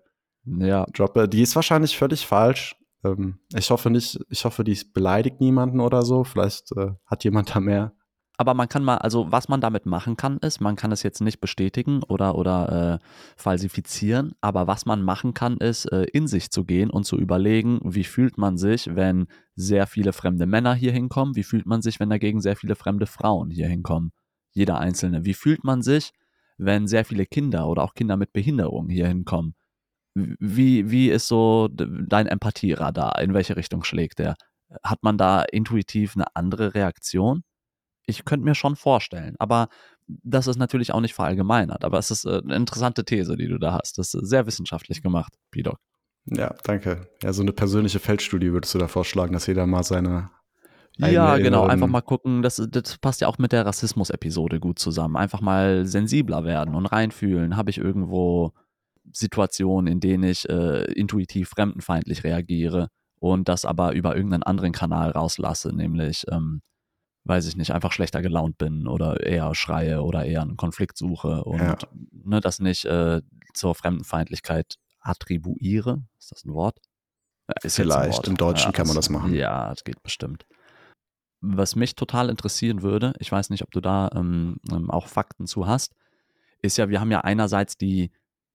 ja. droppe. Die ist wahrscheinlich völlig falsch. Ähm, ich hoffe nicht, ich hoffe, die beleidigt niemanden oder so. Vielleicht äh, hat jemand da mehr
aber man kann mal, also was man damit machen kann, ist, man kann es jetzt nicht bestätigen oder, oder äh, falsifizieren, aber was man machen kann, ist, äh, in sich zu gehen und zu überlegen, wie fühlt man sich, wenn sehr viele fremde Männer hier hinkommen, wie fühlt man sich, wenn dagegen sehr viele fremde Frauen hier hinkommen, jeder einzelne, wie fühlt man sich, wenn sehr viele Kinder oder auch Kinder mit Behinderung hier hinkommen. Wie, wie ist so dein Empathieradar? In welche Richtung schlägt der? Hat man da intuitiv eine andere Reaktion? Ich könnte mir schon vorstellen, aber das ist natürlich auch nicht verallgemeinert, aber es ist äh, eine interessante These, die du da hast. Das ist sehr wissenschaftlich gemacht, Pidok.
Ja, danke. Ja, so eine persönliche Feldstudie würdest du da vorschlagen, dass jeder mal seine
ja, genau, einfach mal gucken, das, das passt ja auch mit der Rassismus-Episode gut zusammen. Einfach mal sensibler werden und reinfühlen. Habe ich irgendwo Situationen, in denen ich äh, intuitiv fremdenfeindlich reagiere und das aber über irgendeinen anderen Kanal rauslasse, nämlich ähm, weiß ich nicht, einfach schlechter gelaunt bin oder eher schreie oder eher einen Konflikt suche und ja. ne, das nicht äh, zur Fremdenfeindlichkeit attribuiere. Ist das ein Wort?
ist Vielleicht, Wort. im Deutschen ja, kann man das machen.
Ja, das geht bestimmt. Was mich total interessieren würde, ich weiß nicht, ob du da ähm, ähm auch Fakten zu hast, ist ja, wir haben ja einerseits die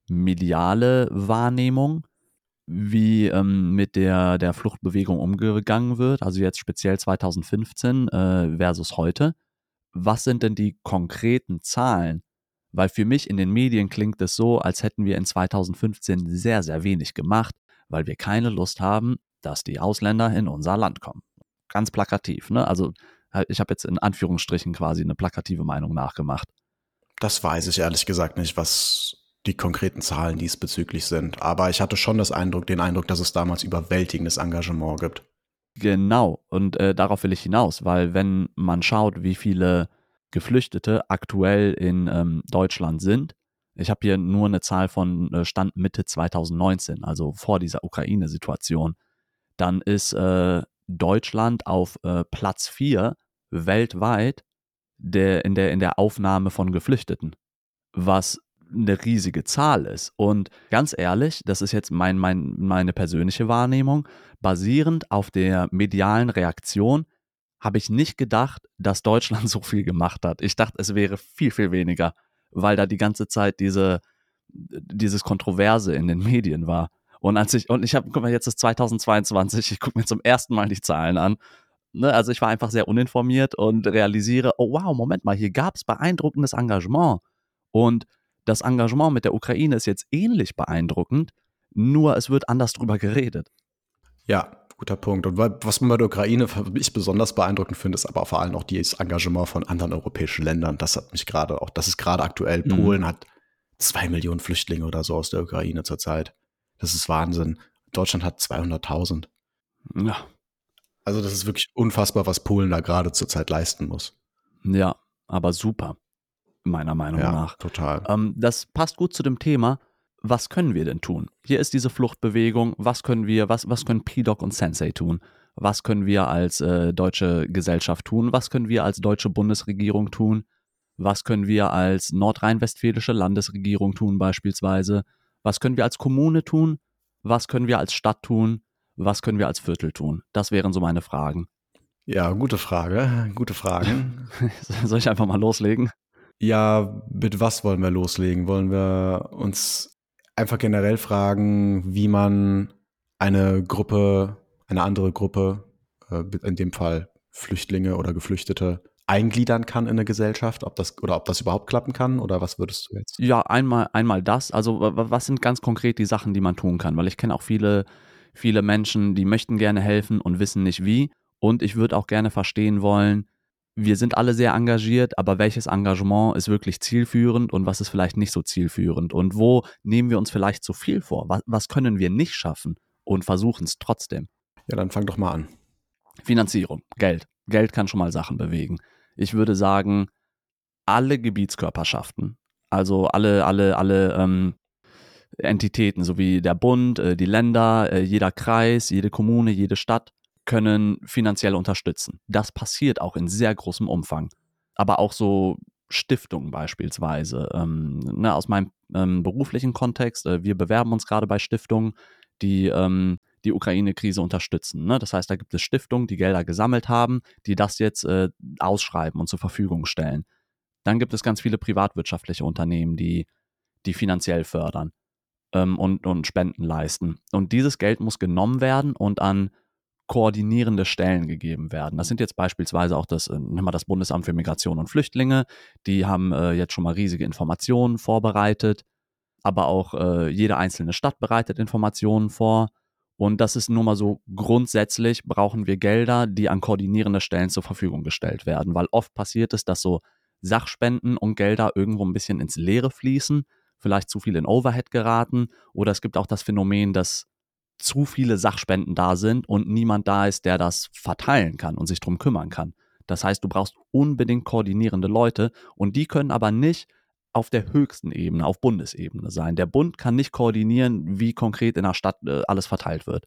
mediale Wahrnehmung, wie ähm, mit der, der Fluchtbewegung umgegangen wird, also jetzt speziell 2015 äh, versus heute. Was sind denn die konkreten Zahlen? Weil für mich in den Medien klingt es so, als hätten wir in 2015 sehr, sehr wenig gemacht, weil wir keine Lust haben, dass die Ausländer in unser Land kommen. Ganz plakativ, ne? Also äh, ich habe jetzt in Anführungsstrichen quasi eine plakative Meinung nachgemacht.
Das weiß ich ehrlich gesagt nicht, was die konkreten Zahlen diesbezüglich sind. Aber ich hatte schon das Eindruck, den Eindruck, dass es damals überwältigendes Engagement gibt.
Genau, und äh, darauf will ich hinaus, weil wenn man schaut, wie viele Geflüchtete aktuell in ähm, Deutschland sind, ich habe hier nur eine Zahl von äh, Stand Mitte 2019, also vor dieser Ukraine-Situation, dann ist äh, Deutschland auf äh, Platz 4 weltweit der, in, der, in der Aufnahme von Geflüchteten, was eine riesige Zahl ist. Und ganz ehrlich, das ist jetzt mein, mein, meine persönliche Wahrnehmung, basierend auf der medialen Reaktion habe ich nicht gedacht, dass Deutschland so viel gemacht hat. Ich dachte, es wäre viel, viel weniger, weil da die ganze Zeit diese, dieses Kontroverse in den Medien war. Und als ich, und ich habe, guck mal, jetzt ist 2022, ich gucke mir zum ersten Mal die Zahlen an. Ne, also ich war einfach sehr uninformiert und realisiere, oh wow, Moment mal, hier gab es beeindruckendes Engagement. Und das Engagement mit der Ukraine ist jetzt ähnlich beeindruckend, nur es wird anders drüber geredet.
Ja, guter Punkt. Und was man bei der Ukraine ich besonders beeindruckend finde, ist aber vor allem auch das Engagement von anderen europäischen Ländern. Das hat mich gerade auch, das ist gerade aktuell. Mhm. Polen hat zwei Millionen Flüchtlinge oder so aus der Ukraine zurzeit. Das ist Wahnsinn. Deutschland hat 200.000.
Ja.
Also das ist wirklich unfassbar, was Polen da gerade zurzeit leisten muss.
Ja, aber super meiner Meinung ja, nach.
Total.
Ähm, das passt gut zu dem Thema. Was können wir denn tun? Hier ist diese Fluchtbewegung. Was können wir, was, was können P-Doc und Sensei tun? Was können wir als äh, deutsche Gesellschaft tun? Was können wir als deutsche Bundesregierung tun? Was können wir als nordrhein-westfälische Landesregierung tun beispielsweise? Was können wir als Kommune tun? Was können wir als Stadt tun? Was können wir als Viertel tun? Das wären so meine Fragen.
Ja, gute Frage. Gute Fragen.
Soll ich einfach mal loslegen?
Ja, mit was wollen wir loslegen? Wollen wir uns einfach generell fragen, wie man eine Gruppe, eine andere Gruppe, äh, in dem Fall Flüchtlinge oder Geflüchtete, eingliedern kann in eine Gesellschaft, ob das oder ob das überhaupt klappen kann? Oder was würdest du jetzt?
Ja, einmal einmal das, also was sind ganz konkret die Sachen, die man tun kann, weil ich kenne auch viele viele Menschen, die möchten gerne helfen und wissen nicht wie. Und ich würde auch gerne verstehen wollen, wir sind alle sehr engagiert, aber welches Engagement ist wirklich zielführend und was ist vielleicht nicht so zielführend und wo nehmen wir uns vielleicht zu viel vor? Was, was können wir nicht schaffen und versuchen es trotzdem?
Ja, dann fang doch mal an.
Finanzierung, Geld. Geld kann schon mal Sachen bewegen. Ich würde sagen, alle Gebietskörperschaften, also alle, alle, alle ähm, Entitäten, sowie der Bund, äh, die Länder, äh, jeder Kreis, jede Kommune, jede Stadt, können finanziell unterstützen. Das passiert auch in sehr großem Umfang. Aber auch so Stiftungen beispielsweise. Ähm, ne, aus meinem ähm, beruflichen Kontext, äh, wir bewerben uns gerade bei Stiftungen, die ähm, die Ukraine-Krise unterstützen. Ne? Das heißt, da gibt es Stiftungen, die Gelder gesammelt haben, die das jetzt äh, ausschreiben und zur Verfügung stellen. Dann gibt es ganz viele privatwirtschaftliche Unternehmen, die, die finanziell fördern ähm, und, und Spenden leisten. Und dieses Geld muss genommen werden und an koordinierende Stellen gegeben werden. Das sind jetzt beispielsweise auch das, äh, nehmen wir das Bundesamt für Migration und Flüchtlinge, die haben äh, jetzt schon mal riesige Informationen vorbereitet, aber auch äh, jede einzelne Stadt bereitet Informationen vor. Und das ist nur mal so grundsätzlich brauchen wir Gelder, die an koordinierende Stellen zur Verfügung gestellt werden, weil oft passiert es, dass so Sachspenden und Gelder irgendwo ein bisschen ins Leere fließen, vielleicht zu viel in Overhead geraten oder es gibt auch das Phänomen, dass zu viele Sachspenden da sind und niemand da ist, der das verteilen kann und sich darum kümmern kann. Das heißt, du brauchst unbedingt koordinierende Leute und die können aber nicht auf der höchsten Ebene, auf Bundesebene sein. Der Bund kann nicht koordinieren, wie konkret in der Stadt äh, alles verteilt wird.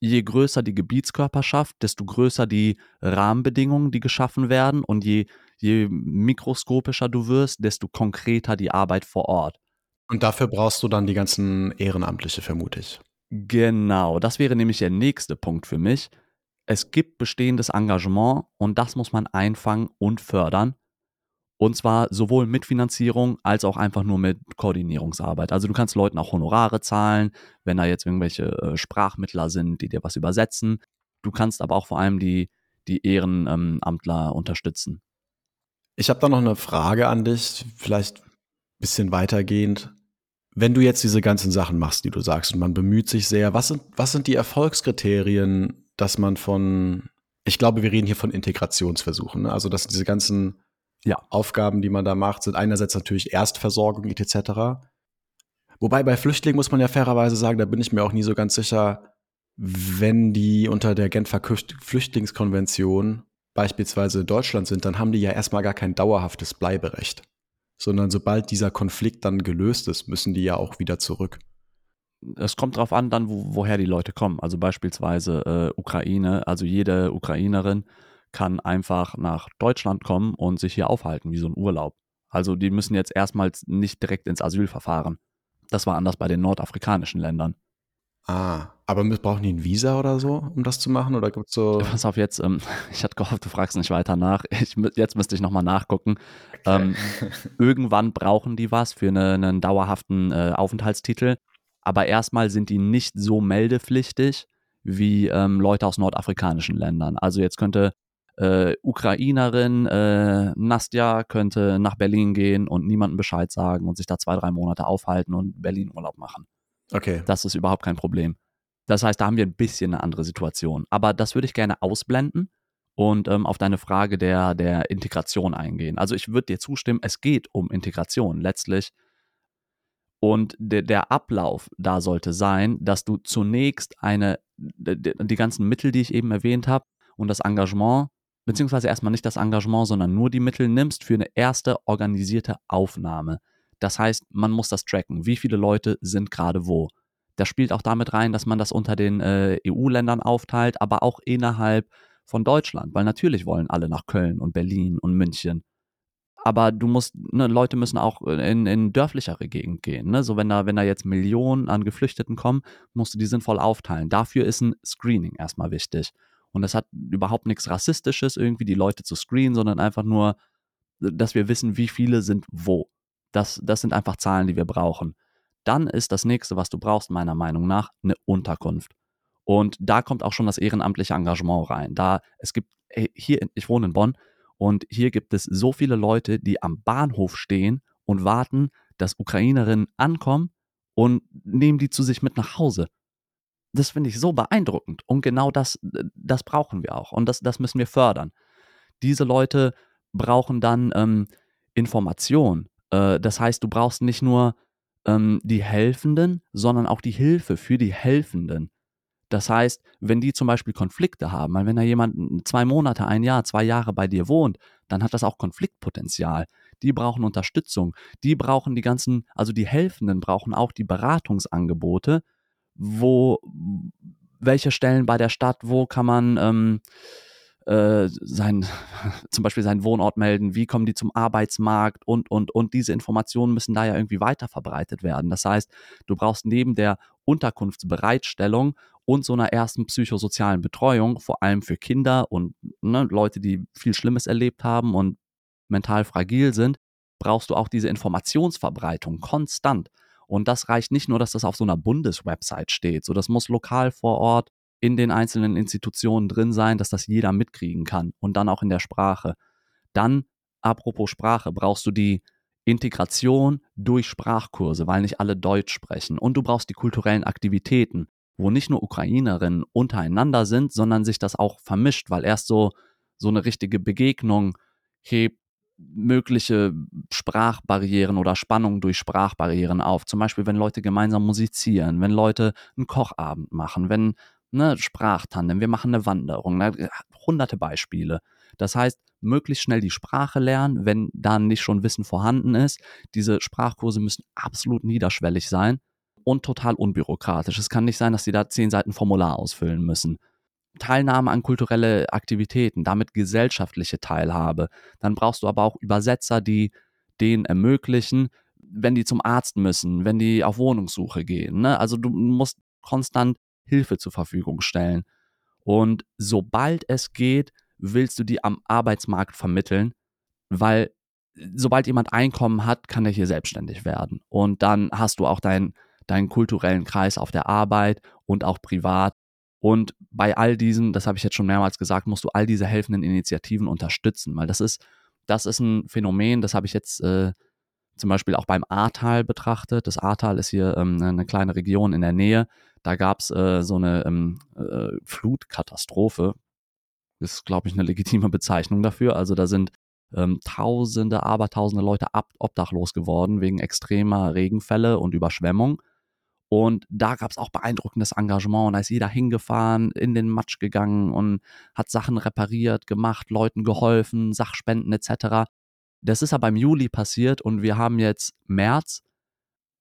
Je größer die Gebietskörperschaft, desto größer die Rahmenbedingungen, die geschaffen werden und je, je mikroskopischer du wirst, desto konkreter die Arbeit vor Ort.
Und dafür brauchst du dann die ganzen Ehrenamtliche, vermute ich.
Genau, das wäre nämlich der nächste Punkt für mich. Es gibt bestehendes Engagement und das muss man einfangen und fördern. Und zwar sowohl mit Finanzierung als auch einfach nur mit Koordinierungsarbeit. Also du kannst Leuten auch Honorare zahlen, wenn da jetzt irgendwelche äh, Sprachmittler sind, die dir was übersetzen. Du kannst aber auch vor allem die, die Ehrenamtler unterstützen.
Ich habe da noch eine Frage an dich, vielleicht ein bisschen weitergehend. Wenn du jetzt diese ganzen Sachen machst, die du sagst, und man bemüht sich sehr, was sind, was sind die Erfolgskriterien, dass man von, ich glaube, wir reden hier von Integrationsversuchen, ne? also dass diese ganzen ja. Aufgaben, die man da macht, sind einerseits natürlich Erstversorgung etc. Wobei bei Flüchtlingen muss man ja fairerweise sagen, da bin ich mir auch nie so ganz sicher, wenn die unter der Genfer Flüchtlingskonvention beispielsweise in Deutschland sind, dann haben die ja erstmal gar kein dauerhaftes Bleiberecht sondern sobald dieser Konflikt dann gelöst ist, müssen die ja auch wieder zurück.
Es kommt darauf an, dann, wo, woher die Leute kommen. Also beispielsweise äh, Ukraine, also jede Ukrainerin kann einfach nach Deutschland kommen und sich hier aufhalten, wie so ein Urlaub. Also die müssen jetzt erstmals nicht direkt ins Asylverfahren. Das war anders bei den nordafrikanischen Ländern.
Ah, aber brauchen die ein Visa oder so, um das zu machen? Oder gibt's so.
Pass auf, jetzt, ähm, ich hatte gehofft, du fragst nicht weiter nach. Ich, jetzt müsste ich nochmal nachgucken. Okay. Ähm, irgendwann brauchen die was für eine, einen dauerhaften äh, Aufenthaltstitel. Aber erstmal sind die nicht so meldepflichtig wie ähm, Leute aus nordafrikanischen Ländern. Also jetzt könnte äh, Ukrainerin äh, Nastja könnte nach Berlin gehen und niemandem Bescheid sagen und sich da zwei, drei Monate aufhalten und Berlin Urlaub machen.
Okay.
Das ist überhaupt kein Problem. Das heißt, da haben wir ein bisschen eine andere Situation. Aber das würde ich gerne ausblenden und ähm, auf deine Frage der, der Integration eingehen. Also ich würde dir zustimmen, es geht um Integration letztlich. Und de, der Ablauf da sollte sein, dass du zunächst eine, de, die ganzen Mittel, die ich eben erwähnt habe, und das Engagement, beziehungsweise erstmal nicht das Engagement, sondern nur die Mittel nimmst für eine erste organisierte Aufnahme. Das heißt, man muss das tracken. Wie viele Leute sind gerade wo? Das spielt auch damit rein, dass man das unter den äh, EU-Ländern aufteilt, aber auch innerhalb von Deutschland, weil natürlich wollen alle nach Köln und Berlin und München. Aber du musst, ne, Leute müssen auch in, in dörflichere Gegend gehen. Ne? So wenn da, wenn da jetzt Millionen an Geflüchteten kommen, musst du die sinnvoll aufteilen. Dafür ist ein Screening erstmal wichtig. Und das hat überhaupt nichts Rassistisches, irgendwie die Leute zu screenen, sondern einfach nur, dass wir wissen, wie viele sind wo. Das, das sind einfach Zahlen, die wir brauchen. Dann ist das nächste, was du brauchst, meiner Meinung nach, eine Unterkunft. Und da kommt auch schon das ehrenamtliche Engagement rein. Da es gibt hier, ich wohne in Bonn Und hier gibt es so viele Leute, die am Bahnhof stehen und warten, dass Ukrainerinnen ankommen und nehmen die zu sich mit nach Hause. Das finde ich so beeindruckend. Und genau das, das brauchen wir auch. Und das, das müssen wir fördern. Diese Leute brauchen dann ähm, Information. Äh, das heißt, du brauchst nicht nur ähm, die Helfenden, sondern auch die Hilfe für die Helfenden. Das heißt, wenn die zum Beispiel Konflikte haben, wenn da jemand zwei Monate, ein Jahr, zwei Jahre bei dir wohnt, dann hat das auch Konfliktpotenzial. Die brauchen Unterstützung. Die brauchen die ganzen, also die Helfenden brauchen auch die Beratungsangebote, wo, welche Stellen bei der Stadt, wo kann man ähm, äh, sein, zum Beispiel seinen Wohnort melden, wie kommen die zum Arbeitsmarkt und, und, und diese Informationen müssen da ja irgendwie weiter verbreitet werden. Das heißt, du brauchst neben der Unterkunftsbereitstellung und so einer ersten psychosozialen Betreuung, vor allem für Kinder und ne, Leute, die viel Schlimmes erlebt haben und mental fragil sind, brauchst du auch diese Informationsverbreitung konstant. Und das reicht nicht nur, dass das auf so einer Bundeswebsite steht. So, das muss lokal vor Ort in den einzelnen Institutionen drin sein, dass das jeder mitkriegen kann und dann auch in der Sprache. Dann, apropos Sprache, brauchst du die Integration durch Sprachkurse, weil nicht alle Deutsch sprechen. Und du brauchst die kulturellen Aktivitäten, wo nicht nur Ukrainerinnen untereinander sind, sondern sich das auch vermischt, weil erst so, so eine richtige Begegnung hebt mögliche Sprachbarrieren oder Spannungen durch Sprachbarrieren auf. Zum Beispiel, wenn Leute gemeinsam musizieren, wenn Leute einen Kochabend machen, wenn ne, Sprachtandem, wir machen eine Wanderung, ne, hunderte Beispiele. Das heißt, möglichst schnell die Sprache lernen, wenn dann nicht schon Wissen vorhanden ist. Diese Sprachkurse müssen absolut niederschwellig sein und total unbürokratisch. Es kann nicht sein, dass sie da zehn Seiten Formular ausfüllen müssen. Teilnahme an kulturelle Aktivitäten, damit gesellschaftliche Teilhabe. Dann brauchst du aber auch Übersetzer, die denen ermöglichen, wenn die zum Arzt müssen, wenn die auf Wohnungssuche gehen. Ne? Also du musst konstant Hilfe zur Verfügung stellen. Und sobald es geht, willst du die am Arbeitsmarkt vermitteln, weil sobald jemand Einkommen hat, kann er hier selbstständig werden. Und dann hast du auch deinen, deinen kulturellen Kreis auf der Arbeit und auch privat. Und bei all diesen, das habe ich jetzt schon mehrmals gesagt, musst du all diese helfenden Initiativen unterstützen, weil das ist, das ist ein Phänomen, das habe ich jetzt äh, zum Beispiel auch beim Ahrtal betrachtet. Das Ahrtal ist hier ähm, eine kleine Region in der Nähe. Da gab es äh, so eine ähm, äh, Flutkatastrophe. Ist, glaube ich, eine legitime Bezeichnung dafür. Also da sind ähm, Tausende, Abertausende Leute ab, obdachlos geworden wegen extremer Regenfälle und Überschwemmung. Und da gab es auch beeindruckendes Engagement. Und da ist jeder hingefahren, in den Matsch gegangen und hat Sachen repariert, gemacht, Leuten geholfen, Sachspenden etc. Das ist aber im Juli passiert und wir haben jetzt März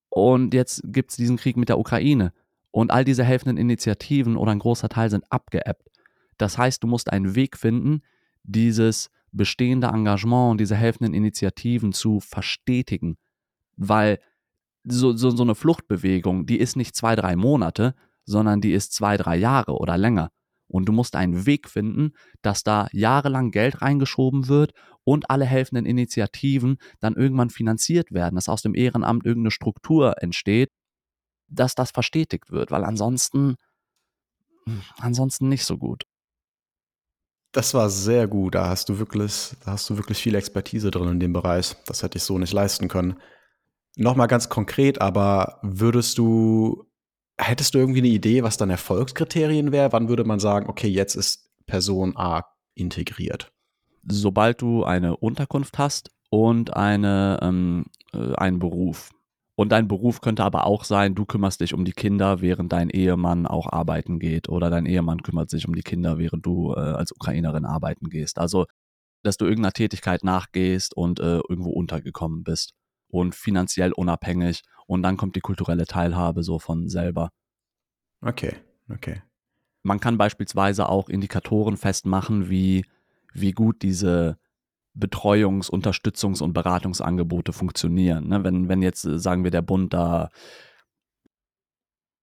und jetzt gibt es diesen Krieg mit der Ukraine. Und all diese helfenden Initiativen oder ein großer Teil sind abgeebbt. Das heißt, du musst einen Weg finden, dieses bestehende Engagement und diese helfenden Initiativen zu verstetigen. Weil so, so, so eine Fluchtbewegung, die ist nicht zwei, drei Monate, sondern die ist zwei, drei Jahre oder länger. Und du musst einen Weg finden, dass da jahrelang Geld reingeschoben wird und alle helfenden Initiativen dann irgendwann finanziert werden, dass aus dem Ehrenamt irgendeine Struktur entsteht, dass das verstetigt wird, weil ansonsten, hm, ansonsten nicht so gut.
Das war sehr gut. Da hast du wirklich, da hast du wirklich viel Expertise drin in dem Bereich. Das hätte ich so nicht leisten können. Nochmal ganz konkret, aber würdest du, hättest du irgendwie eine Idee, was dann Erfolgskriterien wäre? Wann würde man sagen, okay, jetzt ist Person A integriert?
Sobald du eine Unterkunft hast und eine, ähm, äh, einen Beruf. Und dein Beruf könnte aber auch sein, du kümmerst dich um die Kinder, während dein Ehemann auch arbeiten geht. Oder dein Ehemann kümmert sich um die Kinder, während du äh, als Ukrainerin arbeiten gehst. Also, dass du irgendeiner Tätigkeit nachgehst und äh, irgendwo untergekommen bist. Und finanziell unabhängig. Und dann kommt die kulturelle Teilhabe so von selber.
Okay, okay.
Man kann beispielsweise auch Indikatoren festmachen, wie, wie gut diese Betreuungs-, Unterstützungs- und Beratungsangebote funktionieren. Ne? Wenn, wenn jetzt, äh, sagen wir, der Bund da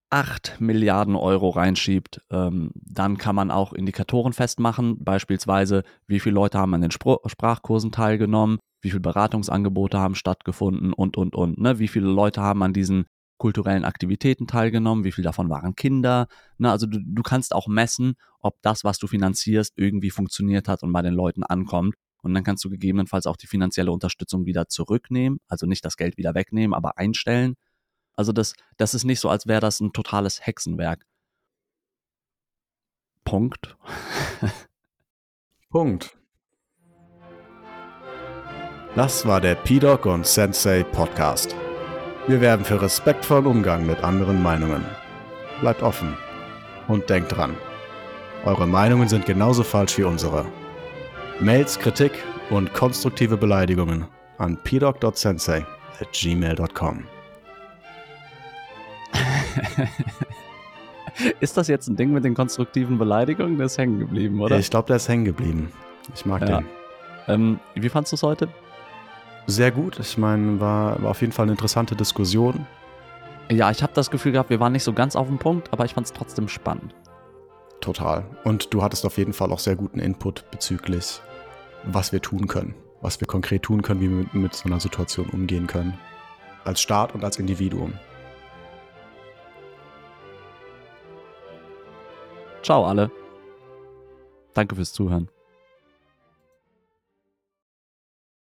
8 Milliarden Euro reinschiebt, ähm, dann kann man auch Indikatoren festmachen, beispielsweise, wie viele Leute haben an den Spr Sprachkursen teilgenommen, wie viele Beratungsangebote haben stattgefunden und, und, und. Ne? Wie viele Leute haben an diesen kulturellen Aktivitäten teilgenommen, wie viele davon waren Kinder. Ne? Also du, du kannst auch messen, ob das, was du finanzierst, irgendwie funktioniert hat und bei den Leuten ankommt. Und dann kannst du gegebenenfalls auch die finanzielle Unterstützung wieder zurücknehmen, also nicht das Geld wieder wegnehmen, aber einstellen. Also das, das ist nicht so, als wäre das ein totales Hexenwerk. Punkt.
Punkt. Das war der P-Doc und Sensei Podcast. Wir werben für respektvollen Umgang mit anderen Meinungen. Bleibt offen und denkt dran. Eure Meinungen sind genauso falsch wie unsere. Mails, Kritik und konstruktive Beleidigungen an pdoc.sensei at gmail.com.
ist das jetzt ein Ding mit den konstruktiven Beleidigungen? Der ist hängen geblieben, oder?
Ich glaube, der ist hängen geblieben. Ich mag ja. den.
Ähm, wie fandest du es heute?
Sehr gut. Ich meine, war, war auf jeden Fall eine interessante Diskussion.
Ja, ich habe das Gefühl gehabt, wir waren nicht so ganz auf dem Punkt, aber ich fand es trotzdem spannend.
Total. Und du hattest auf jeden Fall auch sehr guten Input bezüglich, was wir tun können, was wir konkret tun können, wie wir mit, mit so einer Situation umgehen können. Als Staat und als Individuum.
Ciao alle. Danke fürs Zuhören.